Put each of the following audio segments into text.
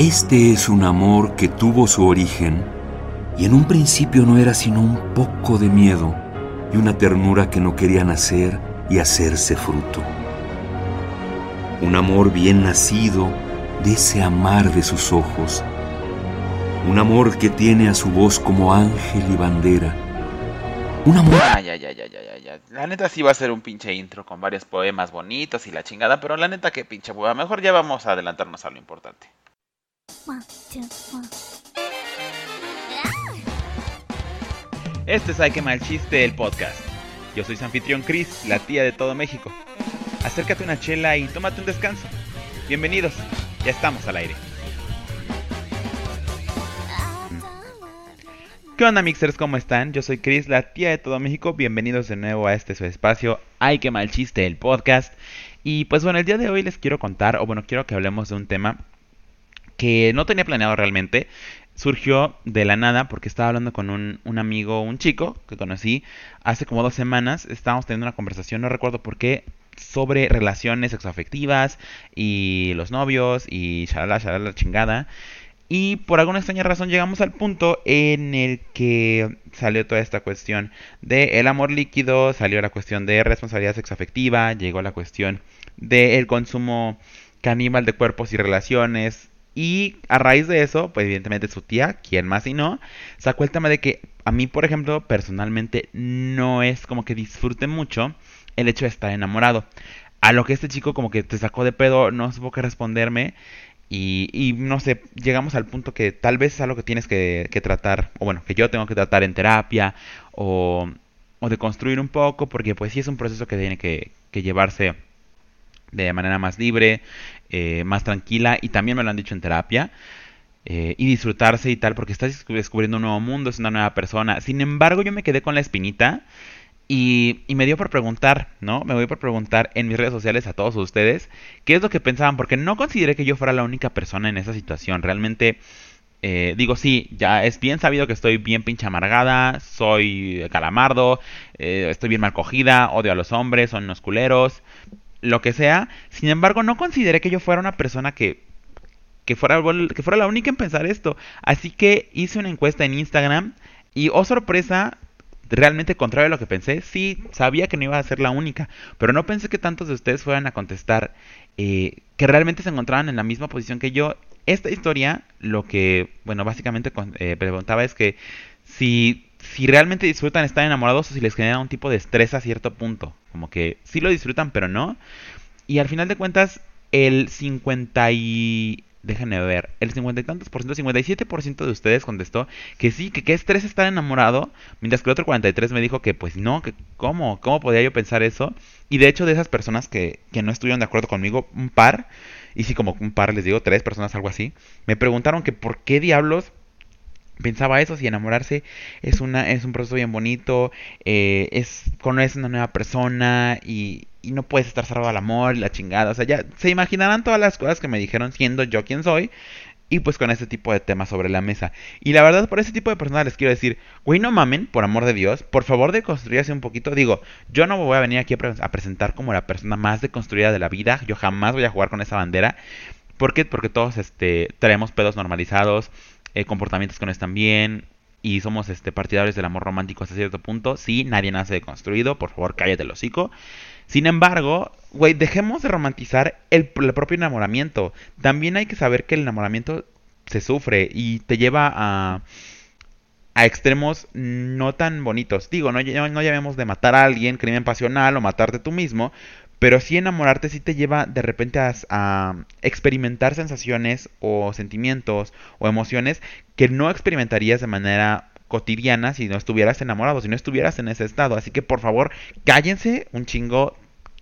Este es un amor que tuvo su origen y en un principio no era sino un poco de miedo y una ternura que no quería nacer y hacerse fruto. Un amor bien nacido de ese amar de sus ojos. Un amor que tiene a su voz como ángel y bandera. Un amor... Ya, ya, ya, ya, ya, ya. La neta sí va a ser un pinche intro con varios poemas bonitos y la chingada, pero la neta que pinche hueva. Mejor ya vamos a adelantarnos a lo importante. Este es Ay que mal chiste el podcast. Yo soy su anfitrión Chris, la tía de todo México. Acércate una chela y tómate un descanso. Bienvenidos, ya estamos al aire. ¿Qué onda mixers? ¿Cómo están? Yo soy Chris, la tía de todo México. Bienvenidos de nuevo a este su espacio. Ay, que mal chiste, el podcast. Y pues bueno, el día de hoy les quiero contar, o bueno, quiero que hablemos de un tema que no tenía planeado realmente. Surgió de la nada porque estaba hablando con un, un amigo, un chico que conocí hace como dos semanas. Estábamos teniendo una conversación, no recuerdo por qué, sobre relaciones sexoafectivas y los novios y shalala, shalala, chingada. Y por alguna extraña razón llegamos al punto en el que salió toda esta cuestión de el amor líquido, salió la cuestión de responsabilidad sexoafectiva, llegó la cuestión del consumo caníbal de cuerpos y relaciones, y a raíz de eso, pues evidentemente su tía, quien más y no, sacó el tema de que a mí, por ejemplo, personalmente no es como que disfrute mucho el hecho de estar enamorado. A lo que este chico como que te sacó de pedo, no supo qué responderme. Y, y, no sé, llegamos al punto que tal vez es algo que tienes que, tratar, o bueno, que yo tengo que tratar en terapia, o, o, de construir un poco, porque pues sí es un proceso que tiene que llevarse de manera más libre, eh, más tranquila y también me lo han dicho en terapia. Eh, y disfrutarse y tal, porque estás descubriendo un nuevo mundo, es una nueva persona. Sin embargo, yo me quedé con la espinita y, y, me dio por preguntar, ¿no? Me voy por preguntar en mis redes sociales a todos ustedes qué es lo que pensaban, porque no consideré que yo fuera la única persona en esa situación. Realmente, eh, digo, sí, ya es bien sabido que estoy bien pinche amargada, soy calamardo, estoy bien mal cogida, odio a los hombres, son unos culeros, lo que sea. Sin embargo, no consideré que yo fuera una persona que, que, fuera, que fuera la única en pensar esto. Así que hice una encuesta en Instagram y, oh sorpresa, realmente contrario a lo que pensé, sí, sabía que no iba a ser la única, pero no pensé que tantos de ustedes fueran a contestar eh, que realmente se encontraban en la misma posición que yo. Esta historia, lo que, bueno, básicamente eh, preguntaba es que si si realmente disfrutan estar enamorados o si les genera un tipo de estrés a cierto punto. Como que sí lo disfrutan, pero no. Y al final de cuentas, el 50 y... Déjenme ver, el 50 y tantos por ciento, 57 por ciento de ustedes contestó que sí, que qué estrés estar enamorado, mientras que el otro 43 me dijo que pues no, que cómo, cómo podía yo pensar eso. Y de hecho de esas personas que, que no estuvieron de acuerdo conmigo, un par, y sí como un par les digo, tres personas, algo así, me preguntaron que por qué diablos pensaba eso, si enamorarse es una es un proceso bien bonito, eh, es conoces una nueva persona y, no puedes estar cerrado al amor la chingada, o sea, ya se imaginarán todas las cosas que me dijeron siendo yo quien soy y pues con este tipo de temas sobre la mesa. Y la verdad, por ese tipo de personas les quiero decir, güey, no mamen, por amor de Dios, por favor deconstruyase un poquito. Digo, yo no me voy a venir aquí a, a presentar como la persona más deconstruida de la vida, yo jamás voy a jugar con esa bandera. ¿Por qué? Porque todos este, traemos pedos normalizados, eh, comportamientos que no están bien y somos este, partidarios del amor romántico hasta cierto punto. Sí, nadie nace deconstruido, por favor cállate el hocico. Sin embargo, güey, dejemos de romantizar el, el, propio enamoramiento. También hay que saber que el enamoramiento se sufre y te lleva a, a extremos no tan bonitos. Digo, no, no, no llamemos de matar a alguien, crimen pasional o matarte tú mismo, pero sí enamorarte sí te lleva de repente a, experimentar sensaciones o sentimientos o emociones que no experimentarías de manera cotidiana si no estuvieras enamorado, si no estuvieras en ese estado. Así que por favor, cállense un chingo,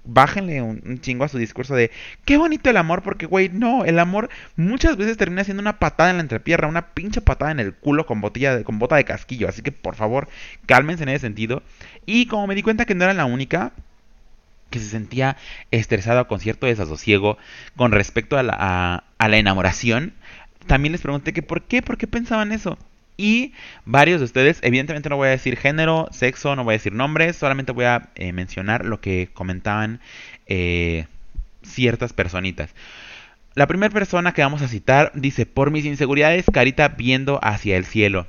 bájenle un, chingo a su discurso de qué bonito el amor, porque güey, no, el amor muchas veces termina siendo una patada en la entrepierna, una pinche patada en el culo con botella de, con bota de casquillo. Así que por favor, cálmense en ese sentido. Y como me di cuenta que no era la única, que se sentía estresado con cierto desasosiego con respecto a la, enamoración, también les pregunté que por qué, por qué pensaban eso. Y varios de ustedes, evidentemente no voy a decir género, sexo, no voy a decir nombres, solamente voy a eh, mencionar lo que comentaban eh, ciertas personitas. La primera persona que vamos a citar dice, por mis inseguridades, carita viendo hacia el cielo.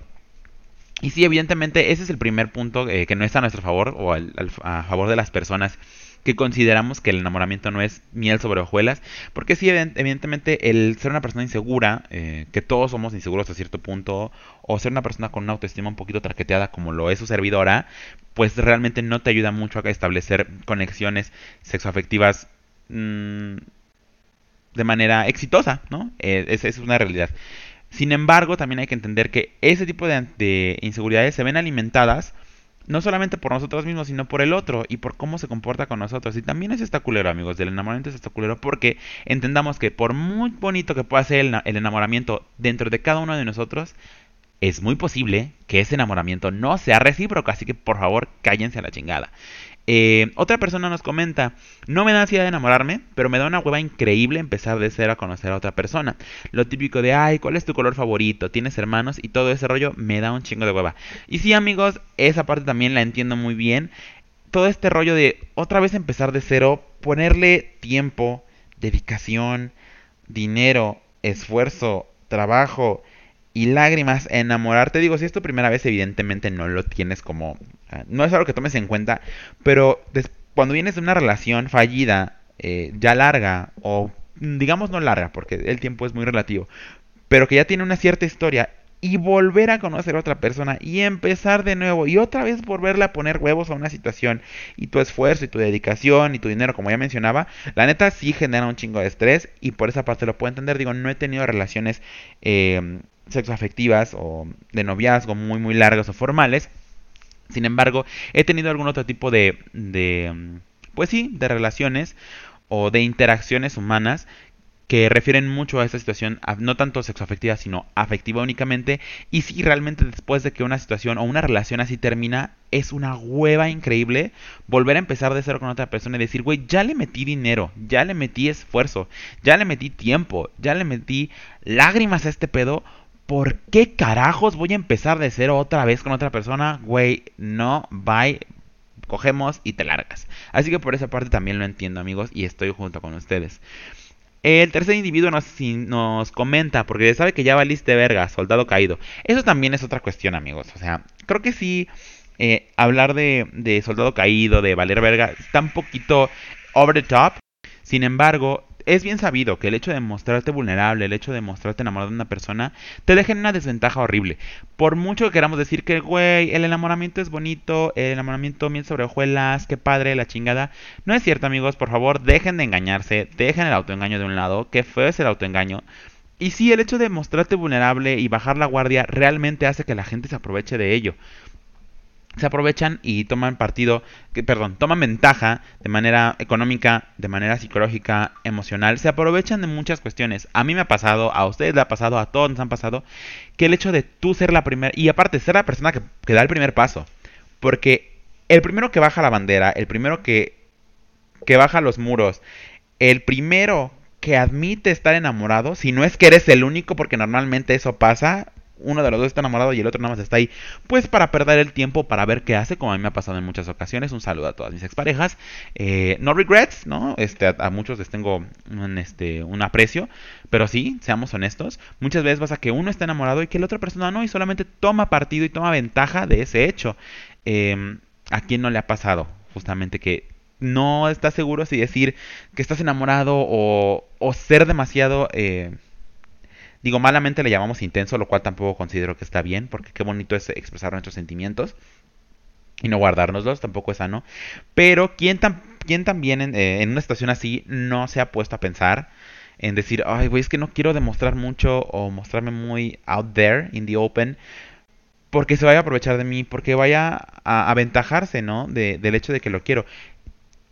Y sí, evidentemente ese es el primer punto eh, que no está a nuestro favor o a favor de las personas que consideramos que el enamoramiento no es miel sobre hojuelas, porque sí, evidentemente el ser una persona insegura, eh, que todos somos inseguros a cierto punto, o ser una persona con una autoestima un poquito traqueteada como lo es su servidora, pues realmente no te ayuda mucho a establecer conexiones sexoafectivas mmm, de manera exitosa, ¿no? Eh, esa es una realidad. Sin embargo, también hay que entender que ese tipo de, inseguridades se ven alimentadas no solamente por nosotros mismos, sino por el otro y por cómo se comporta con nosotros. Y también es esta culero, amigos, del enamoramiento es culero porque entendamos que por muy bonito que pueda ser el, enamoramiento dentro de cada uno de nosotros, es muy posible que ese enamoramiento no sea recíproco, así que por favor cállense a la chingada. Eh, otra persona nos comenta, no me da ansiedad de enamorarme, pero me da una hueva increíble empezar de cero a conocer a otra persona. Lo típico de, ay, ¿cuál es tu color favorito? ¿Tienes hermanos? Y todo ese rollo me da un chingo de hueva. Y sí, amigos, esa parte también la entiendo muy bien. Todo este rollo de otra vez empezar de cero, ponerle tiempo, dedicación, dinero, esfuerzo, trabajo, y lágrimas, enamorarte. Digo, si es tu primera vez, evidentemente no lo tienes como. No es algo que tomes en cuenta, pero cuando vienes de una relación fallida, eh, ya larga, o digamos no larga, porque el tiempo es muy relativo, pero que ya tiene una cierta historia, y volver a conocer a otra persona y empezar de nuevo y otra vez volverle a poner huevos a una situación y tu esfuerzo y tu dedicación y tu dinero como ya mencionaba la neta sí genera un chingo de estrés y por esa parte lo puedo entender digo no he tenido relaciones eh, sexoafectivas o de noviazgo muy muy largas o formales. Sin embargo, he tenido algún otro tipo de, de pues sí, de relaciones o de interacciones humanas que refieren mucho a esta situación, no tanto sexoafectiva, sino afectiva únicamente. Y si realmente después de que una situación o una relación así termina, es una hueva increíble volver a empezar de cero con otra persona y decir, güey, ya le metí dinero, ya le metí esfuerzo, ya le metí tiempo, ya le metí lágrimas a este pedo ¿por qué carajos voy a empezar de cero otra vez con otra persona? Güey, no, bye, cogemos y te largas. Así que por esa parte también lo entiendo, amigos, y estoy junto con ustedes. El tercer individuo nos, nos comenta, porque sabe que ya valiste verga, soldado caído. Eso también es otra cuestión, amigos. O sea, creo que sí, eh, hablar de, de soldado caído, de valer verga, está un poquito over the top. Sin embargo, es bien sabido que el hecho de mostrarte vulnerable, el hecho de mostrarte enamorado de una persona, te deja en una desventaja horrible. Por mucho que queramos decir que, güey, el enamoramiento es bonito, el enamoramiento miel sobre hojuelas, qué padre, la chingada. No es cierto, amigos, por favor, dejen de engañarse, dejen el autoengaño de un lado, que feo es el autoengaño. Y sí, el hecho de mostrarte vulnerable y bajar la guardia realmente hace que la gente se aproveche de ello se aprovechan y toman partido, que, perdón, toman ventaja de manera económica, de manera psicológica, emocional, se aprovechan de muchas cuestiones. A mí me ha pasado, a ustedes le ha pasado, a todos nos han pasado, que el hecho de tú ser la primera, y aparte ser la persona que, que da el primer paso, porque el primero que baja la bandera, el primero que, que baja los muros, el primero que admite estar enamorado, si no es que eres el único, porque normalmente eso pasa, uno de los dos está enamorado y el otro nada más está ahí, pues para perder el tiempo, para ver qué hace, como a mí me ha pasado en muchas ocasiones. Un saludo a todas mis exparejas. Eh, no regrets, ¿no? Este, a, muchos les tengo un, este, un aprecio, pero sí, seamos honestos. Muchas veces vas a que uno está enamorado y que la otra persona no, y solamente toma partido y toma ventaja de ese hecho. Em, ¿A quién no le ha pasado? Justamente que no estás seguro si decir que estás enamorado o, o ser demasiado... Eh, Digo, malamente le llamamos intenso, lo cual tampoco considero que está bien, porque qué bonito es expresar nuestros sentimientos y no guardárnoslos, tampoco es sano. Pero, ¿quién, también en, eh, en, una situación así no se ha puesto a pensar en decir, ay, güey, es que no quiero demostrar mucho o mostrarme muy out there, in the open, porque se vaya a aprovechar de mí, porque vaya a aventajarse, ¿no? del hecho de que lo quiero.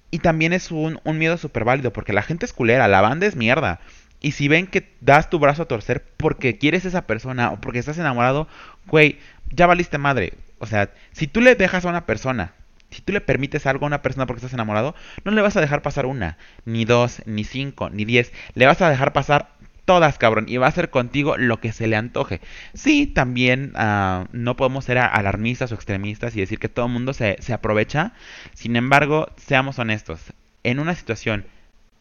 Y también es un, un miedo súper válido, porque la gente es culera, la banda es mierda. Y si ven que das tu brazo a torcer porque quieres a esa persona o porque estás enamorado, güey, ya valiste madre. O sea, si tú le dejas a una persona, si tú le permites algo a una persona porque estás enamorado, no le vas a dejar pasar una, ni dos, ni cinco, ni diez. Le vas a dejar pasar todas, cabrón, y va a hacer contigo lo que se le antoje. Sí, también uh, no podemos ser alarmistas o extremistas y decir que todo el mundo se, se aprovecha. Sin embargo, seamos honestos. En una situación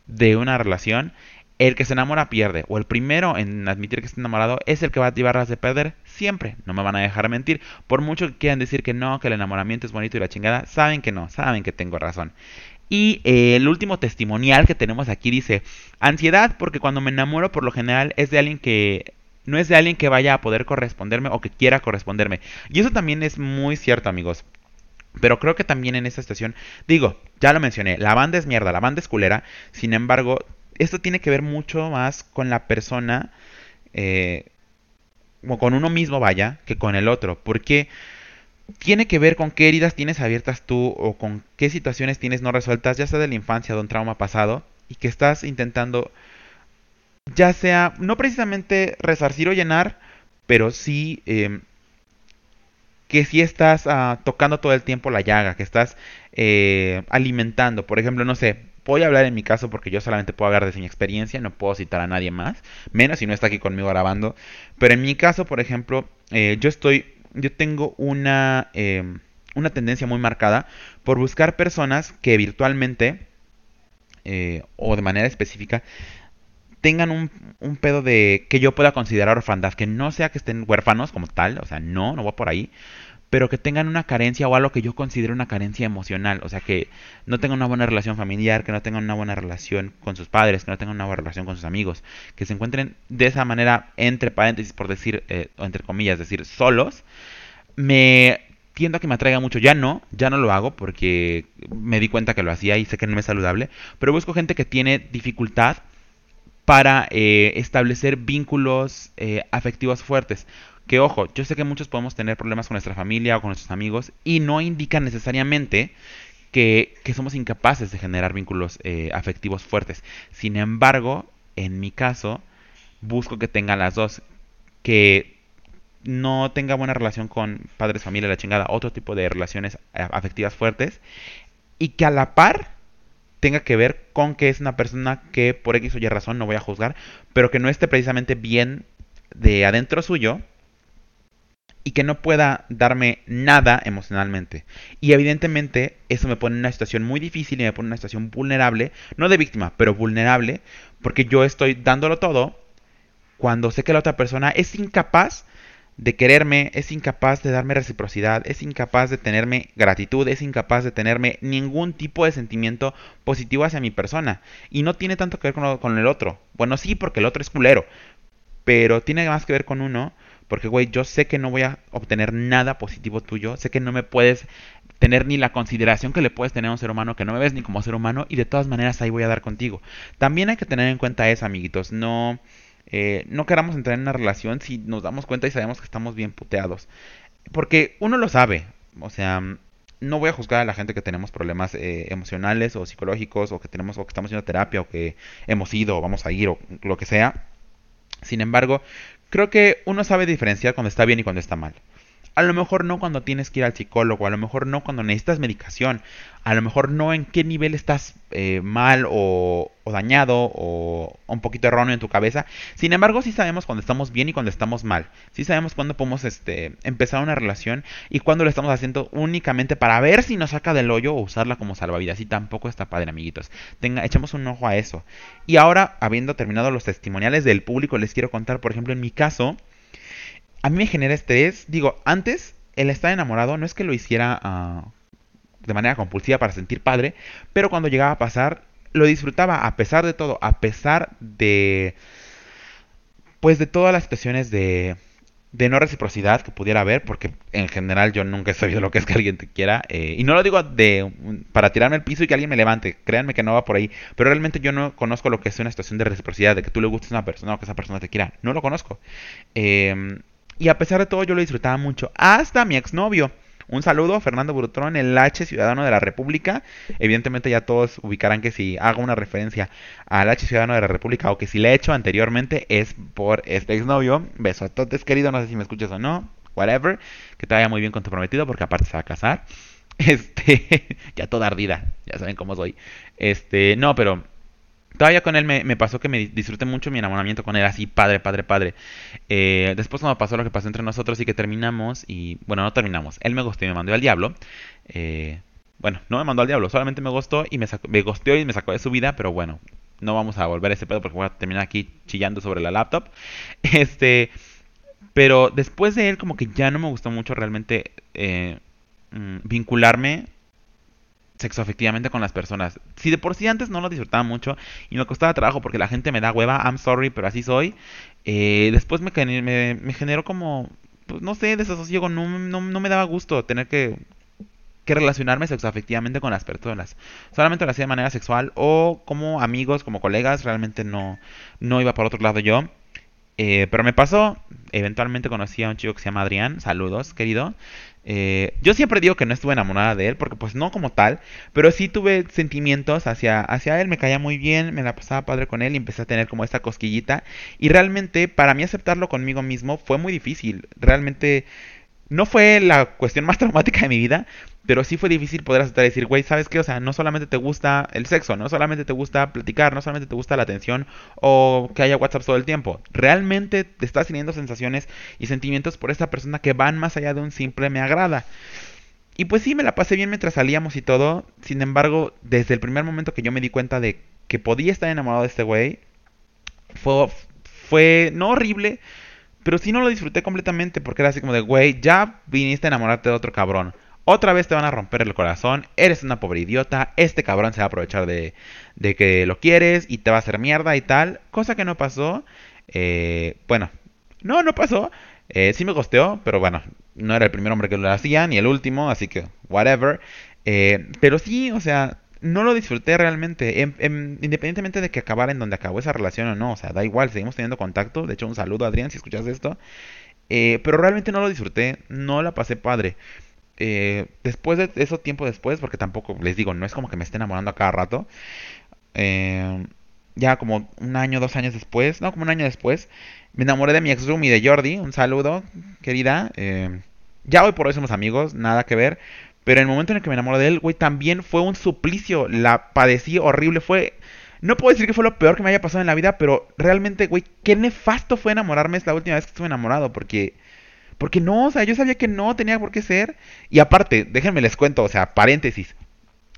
de una relación, el que se enamora pierde, o el primero en admitir que está enamorado es el que va a llevarlas de perder siempre. No me van a dejar mentir. Por mucho que quieran decir que no, que el enamoramiento es bonito y la chingada, saben que no, saben que tengo razón. Y eh, el último testimonial que tenemos aquí dice, ansiedad porque cuando me enamoro por lo general es de alguien que no es de alguien que vaya a poder corresponderme o que quiera corresponderme. Y eso también es muy cierto, amigos. Pero creo que también en esta situación, digo, ya lo mencioné, la banda es mierda, la banda es culera. Sin embargo, esto tiene que ver mucho más con la persona, eh, con uno mismo, vaya, que con el otro. Porque tiene que ver con qué heridas tienes abiertas tú o con qué situaciones tienes no resueltas, ya sea de la infancia, de un trauma pasado, y que estás intentando, ya sea, no precisamente resarcir o llenar, pero sí em, que si estás ah, tocando todo el tiempo la llaga, que estás eh, alimentando. Por ejemplo, no sé, voy a hablar en mi caso porque yo solamente puedo hablar de mi experiencia, no puedo citar a nadie más, menos si no está aquí conmigo grabando. Pero en mi caso, por ejemplo, eh, yo estoy, yo tengo una, em, una tendencia muy marcada por buscar personas que virtualmente eh, o de manera específica tengan un, un, pedo de que yo pueda considerar orfandad, que no sea que estén huérfanos como tal, o sea, no, no va por ahí, pero que tengan una carencia o algo que yo considero una carencia emocional, o sea, que no tengan una buena relación familiar, que no tengan una buena relación con sus padres, que no tengan una buena relación con sus amigos, que se encuentren de esa manera, entre paréntesis, por decir, eh, o entre comillas, decir, solos, me tiendo a que me atraiga mucho. Ya no, ya no lo hago porque me di cuenta que lo hacía y sé que no es saludable, pero busco gente que tiene dificultad para eh, establecer vínculos eh, afectivos fuertes. Que ojo, yo sé que muchos podemos tener problemas con nuestra familia o con nuestros amigos y no indica necesariamente que, somos incapaces de generar vínculos eh, afectivos fuertes. Sin embargo, en mi caso, busco que tengan las dos. Que no tenga buena relación con padres, familia, la chingada, otro tipo de relaciones afectivas fuertes. Y que a la par tenga que ver con que es una persona que por X o Y razón, no voy a juzgar, pero que no esté precisamente bien de adentro suyo y que no pueda darme nada emocionalmente. Y evidentemente eso me pone en una situación muy difícil y me pone en una situación vulnerable, no de víctima, pero vulnerable, porque yo estoy dándolo todo cuando sé que la otra persona es incapaz de quererme, es incapaz de darme reciprocidad, es incapaz de tenerme gratitud, es incapaz de tenerme ningún tipo de sentimiento positivo hacia mi persona. Y no tiene tanto que ver con, el otro. Bueno, sí, porque el otro es culero. Pero tiene más que ver con uno, porque, güey, yo sé que no voy a obtener nada positivo tuyo, sé que no me puedes tener ni la consideración que le puedes tener a un ser humano, que no me ves ni como ser humano, y de todas maneras ahí voy a dar contigo. También hay que tener en cuenta eso, amiguitos, no eh, no queramos entrar en una relación si nos damos cuenta y sabemos que estamos bien puteados. Porque uno lo sabe, o sea, no voy a juzgar a la gente que tenemos problemas eh, emocionales o psicológicos o que tenemos o que estamos haciendo terapia o que hemos ido o vamos a ir o lo que sea. Sin embargo, creo que uno sabe diferenciar cuando está bien y cuando está mal. A lo mejor no cuando tienes que ir al psicólogo, a lo mejor no cuando necesitas medicación, a lo mejor no en qué nivel estás eh, mal o, dañado o, un poquito erróneo en tu cabeza. Sin embargo, sí sabemos cuando estamos bien y cuando estamos mal. Sí sabemos cuándo podemos este, empezar una relación y cuándo lo estamos haciendo únicamente para ver si nos saca del hoyo o usarla como salvavidas. Y tampoco está padre, amiguitos. Tenga, echemos un ojo a eso. Y ahora, habiendo terminado los testimoniales del público, les quiero contar, por ejemplo, en mi caso a mí me genera estrés. Digo, antes el estar enamorado no es que lo hiciera ah, de manera compulsiva para sentir padre, pero cuando llegaba a pasar, lo disfrutaba a pesar de todo, a pesar de... Pues de todas las situaciones de, de no reciprocidad que pudiera haber, porque en general yo nunca he sabido lo que es que alguien te quiera. Eh, y no lo digo de para tirarme al piso y que alguien me levante. Créanme que no va por ahí. Pero realmente yo no conozco lo que es una situación de reciprocidad, de que tú le gustes a una persona o que esa persona te quiera. No lo conozco. Eh, y a pesar de todo yo lo disfrutaba mucho. Hasta mi exnovio. Un saludo, Fernando Brutrón, el H ciudadano de la República. Evidentemente ya todos ubicarán que si hago una referencia al H ciudadano de la República o que si le he hecho anteriormente es por este exnovio. Besototes querido, no sé si me escuchas o no. Whatever. Que te vaya muy bien con tu prometido porque aparte se va a casar. Este, ya toda ardida, ya saben cómo soy. Este, no, pero Todavía con él me, pasó que me disfruté mucho mi enamoramiento con él, así, padre, padre, padre. Eh, después cuando pasó lo que pasó entre nosotros y que terminamos, y bueno, no terminamos. Él me gustó y me mandó al diablo. Eh, bueno, no me mandó al diablo, solamente me gustó y me, sacó, me y me sacó de su vida, pero bueno, no vamos a volver a ese pedo porque voy a terminar aquí chillando sobre la laptop. Este, pero después de él como que ya no me gustó mucho realmente eh, mm, vincularme sexoafectivamente con las personas. Si de por sí antes no lo disfrutaba mucho y me costaba trabajo porque la gente me da hueva, I'm sorry, pero así soy. Eh, después me, generó como, pues, no sé, desasosiego, no, no, no me daba gusto tener que, que relacionarme sexoafectivamente con las personas. Solamente lo hacía de manera sexual o como amigos, como colegas, realmente no, no iba por otro lado yo. Eh, pero me pasó, eventualmente conocí a un chico que se llama Adrián, saludos querido, eh, yo siempre digo que no estuve enamorada de él, porque pues no como tal, pero sí tuve sentimientos hacia, hacia él, me caía muy bien, me la pasaba padre con él y empecé a tener como esta cosquillita. Y realmente para mí aceptarlo conmigo mismo fue muy difícil. Realmente no fue la cuestión más traumática de mi vida, pero sí fue difícil poder aceptar y decir, güey, ¿sabes qué? O sea, no solamente te gusta el sexo, no solamente te gusta platicar, no solamente te gusta la atención o que haya WhatsApp todo el tiempo. Realmente te estás teniendo sensaciones y sentimientos por esta persona que van más allá de un simple me agrada. Y pues sí, me la pasé bien mientras salíamos y todo. Sin embargo, desde el primer momento que yo me di cuenta de que podía estar enamorado de este güey, fue, fue no horrible, pero sí no lo disfruté completamente porque era así como de, güey, ya viniste a enamorarte de otro cabrón. Otra vez te van a romper el corazón, eres una pobre idiota, este cabrón se va a aprovechar de, de que lo quieres y te va a hacer mierda y tal. Cosa que no pasó. Eh, bueno, no, no pasó. Eh, sí me costeó, pero bueno, no era el primer hombre que lo hacía, ni el último, así que whatever. Eh, pero sí, o sea, no lo disfruté realmente. Em, em, independientemente de que acabara en donde acabó esa relación o no. O sea, da igual, seguimos teniendo contacto. De hecho, un saludo Adrián si escuchas esto. Eh, pero realmente no lo disfruté. No la pasé padre. Eh, después de eso, tiempo después, porque tampoco les digo, no es como que me esté enamorando a cada rato. Eh, ya como un año, dos años después, no, como un año después, me enamoré de mi ex roomie de Jordi. Un saludo, querida. ya hoy por hoy somos amigos, nada que ver. Pero en el momento en el que me enamoré de él, güey, también fue un suplicio. La padecí horrible. Fue. No puedo decir que fue lo peor que me haya pasado en la vida, pero realmente, güey, qué nefasto fue enamorarme esta última vez que estuve enamorado. Porque. Porque no, o sea, yo sabía que no tenía por qué ser. Y aparte, déjenme les cuento, o sea, paréntesis.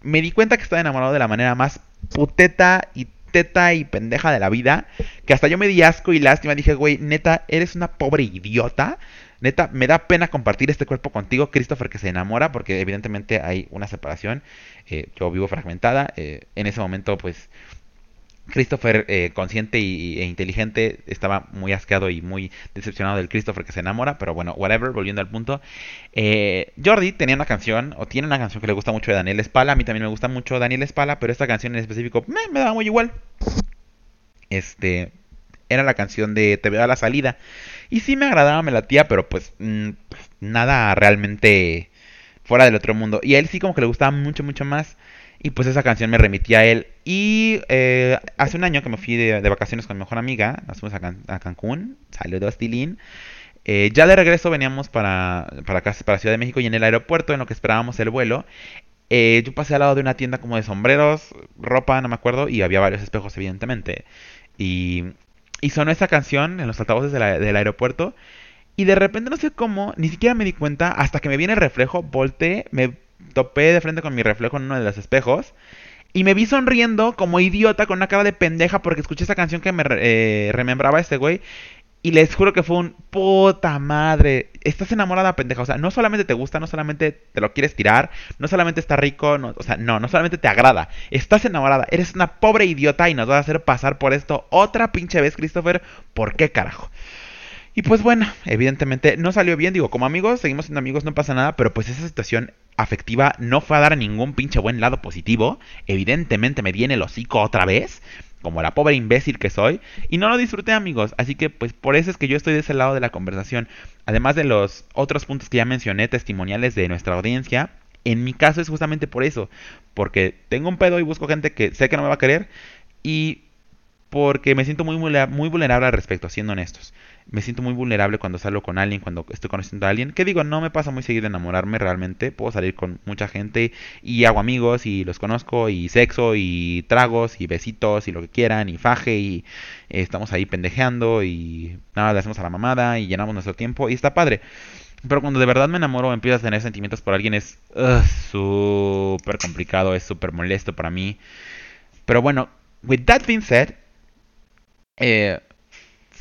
Me di cuenta que estaba enamorado de la manera más puteta y teta y pendeja de la vida. Que hasta yo me di asco y lástima. Dije, güey, neta, eres una pobre idiota. Neta, me da pena compartir este cuerpo contigo, Christopher, que se enamora, porque evidentemente hay una separación. Eh, yo vivo fragmentada. Eh, en ese momento, pues, Christopher, eh, consciente y, e inteligente, estaba muy asqueado y muy decepcionado del Christopher que se enamora. Pero bueno, whatever, volviendo al punto. Jordi tenía una canción, o tiene una canción que le gusta mucho de Daniel Espala. A mí también me gusta mucho Daniel Espala, pero esta canción en específico me, me daba muy igual. Este, era la canción de Te veo a la salida. Y sí me agradaba, me latía, pero pues, mm, pues nada realmente fuera del otro mundo. Y a él sí como que le gustaba mucho, mucho más. Y pues esa canción me remitía a él. Y eh, hace un año que me fui de, vacaciones con mi mejor amiga, nos fuimos a, Cancún, salió Tilín. Eh, ya de regreso veníamos para, para, acá, para Ciudad de México y en el aeropuerto, en lo que esperábamos el vuelo, eh, yo pasé al lado de una tienda como de sombreros, ropa, no me acuerdo, y había varios espejos, evidentemente. Y y sonó esa canción en los altavoces del aeropuerto. Y de repente no sé cómo, ni siquiera me di cuenta, hasta que me viene el reflejo, volteé, me topé de frente con mi reflejo en uno de los espejos. Y me vi sonriendo como idiota con una cara de pendeja porque escuché esa canción que me eh, remembraba este güey. Y les juro que fue un puta madre. Estás enamorada, pendeja. O sea, no solamente te gusta, no solamente te lo quieres tirar, no solamente está rico, no, o sea, no, no solamente te agrada. Estás enamorada. Eres una pobre idiota y nos vas a hacer pasar por esto otra pinche vez, Christopher. ¿Por qué carajo? Y pues bueno, evidentemente no salió bien. Digo, como amigos, seguimos siendo amigos, no pasa nada. Pero pues esa situación afectiva no fue a dar ningún pinche buen lado positivo. Evidentemente me viene el hocico otra vez como la pobre imbécil que soy, y no lo disfruté amigos, así que pues por eso es que yo estoy de ese lado de la conversación, además de los otros puntos que ya mencioné, testimoniales de nuestra audiencia, en mi caso es justamente por eso, porque tengo un pedo y busco gente que sé que no me va a querer, y porque me siento muy, muy vulnerable al respecto, siendo honestos me siento muy vulnerable cuando salgo con alguien, cuando estoy conociendo a alguien. Que digo, no me pasa muy seguido enamorarme realmente. Puedo salir con mucha gente y hago amigos y los conozco y sexo y tragos y besitos y lo que quieran y faje y estamos ahí pendejeando y nada, le hacemos a la mamada y llenamos nuestro tiempo y está padre. Pero cuando de verdad me enamoro, empiezo a tener sentimientos por alguien, es súper complicado, es súper molesto para mí. Pero bueno, with that being said, eh,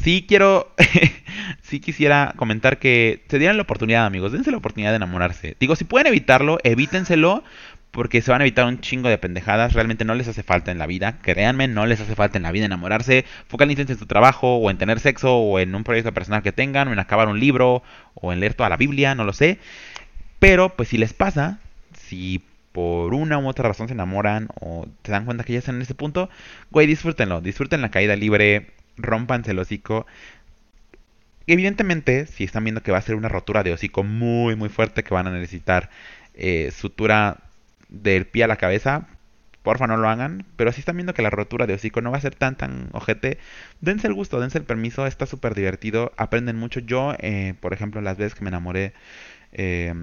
sí quiero, sí quisiera comentar que se dieran la oportunidad, amigos, dense la oportunidad de enamorarse. Digo, si pueden evitarlo, evítenselo, porque se van a evitar un chingo de pendejadas. Realmente no les hace falta en la vida. Créanme, no les hace falta en la vida enamorarse. Focalícense en su trabajo, o en tener sexo, o en un proyecto personal que tengan, o en acabar un libro, o en leer toda la Biblia, no lo sé. Pero, pues si les pasa, si por una u otra razón se enamoran o se dan cuenta que ya están en ese punto, güey, disfrútenlo. Disfruten la caída libre, rompanse el hocico. Evidentemente, si están viendo que va a ser una rotura de hocico muy, muy fuerte, que van a necesitar eh, sutura del pie a la cabeza, porfa no lo hagan. Pero si están viendo que la rotura de hocico no va a ser tan tan ojete, dense el gusto, dense el permiso, está súper divertido, aprenden mucho. Yo, eh, por ejemplo, las veces que me enamoré, eh,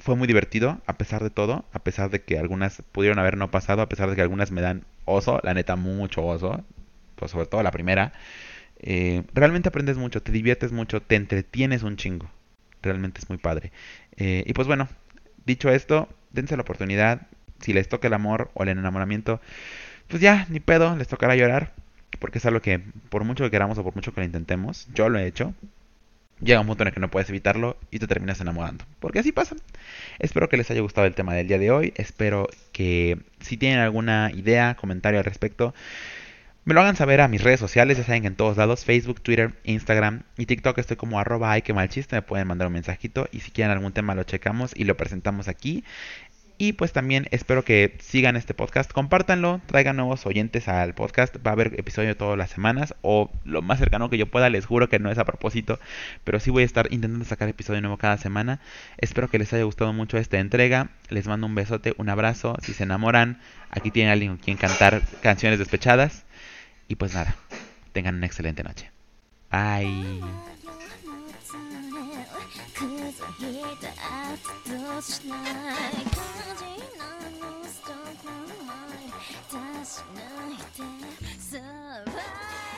fue muy divertido, a pesar de todo, a pesar de que algunas pudieron haber no pasado, a pesar de que algunas me dan oso, la neta mucho oso, pues sobre todo la primera. Eh, realmente aprendes mucho, te diviertes mucho, te entretienes un chingo. Realmente es muy padre. y pues bueno, dicho esto, dense la oportunidad. Si les toca el amor o el enamoramiento, pues ya, ni pedo, les tocará llorar. Porque es algo que, por mucho que queramos o por mucho que lo intentemos, yo lo he hecho. Llega un punto en el que no puedes evitarlo y te terminas enamorando. Porque así pasa. Espero que les haya gustado el tema del día de hoy. Espero que si tienen alguna idea, comentario al respecto, me lo hagan saber a mis redes sociales, ya saben que en todos lados, Facebook, Twitter, Instagram y TikTok estoy como arroba ay que mal chiste, me pueden mandar un mensajito y si quieren algún tema lo checamos y lo presentamos aquí. Y pues también espero que sigan este podcast, compártanlo, traigan nuevos oyentes al podcast, va a haber episodio todas las semanas o lo más cercano que yo pueda, les juro que no es a propósito, pero sí voy a estar intentando sacar episodio nuevo cada semana. Espero que les haya gustado mucho esta entrega, les mando un besote, un abrazo, si se enamoran, aquí tienen alguien con quien cantar canciones despechadas. Y pues nada, tengan una excelente noche. Bye.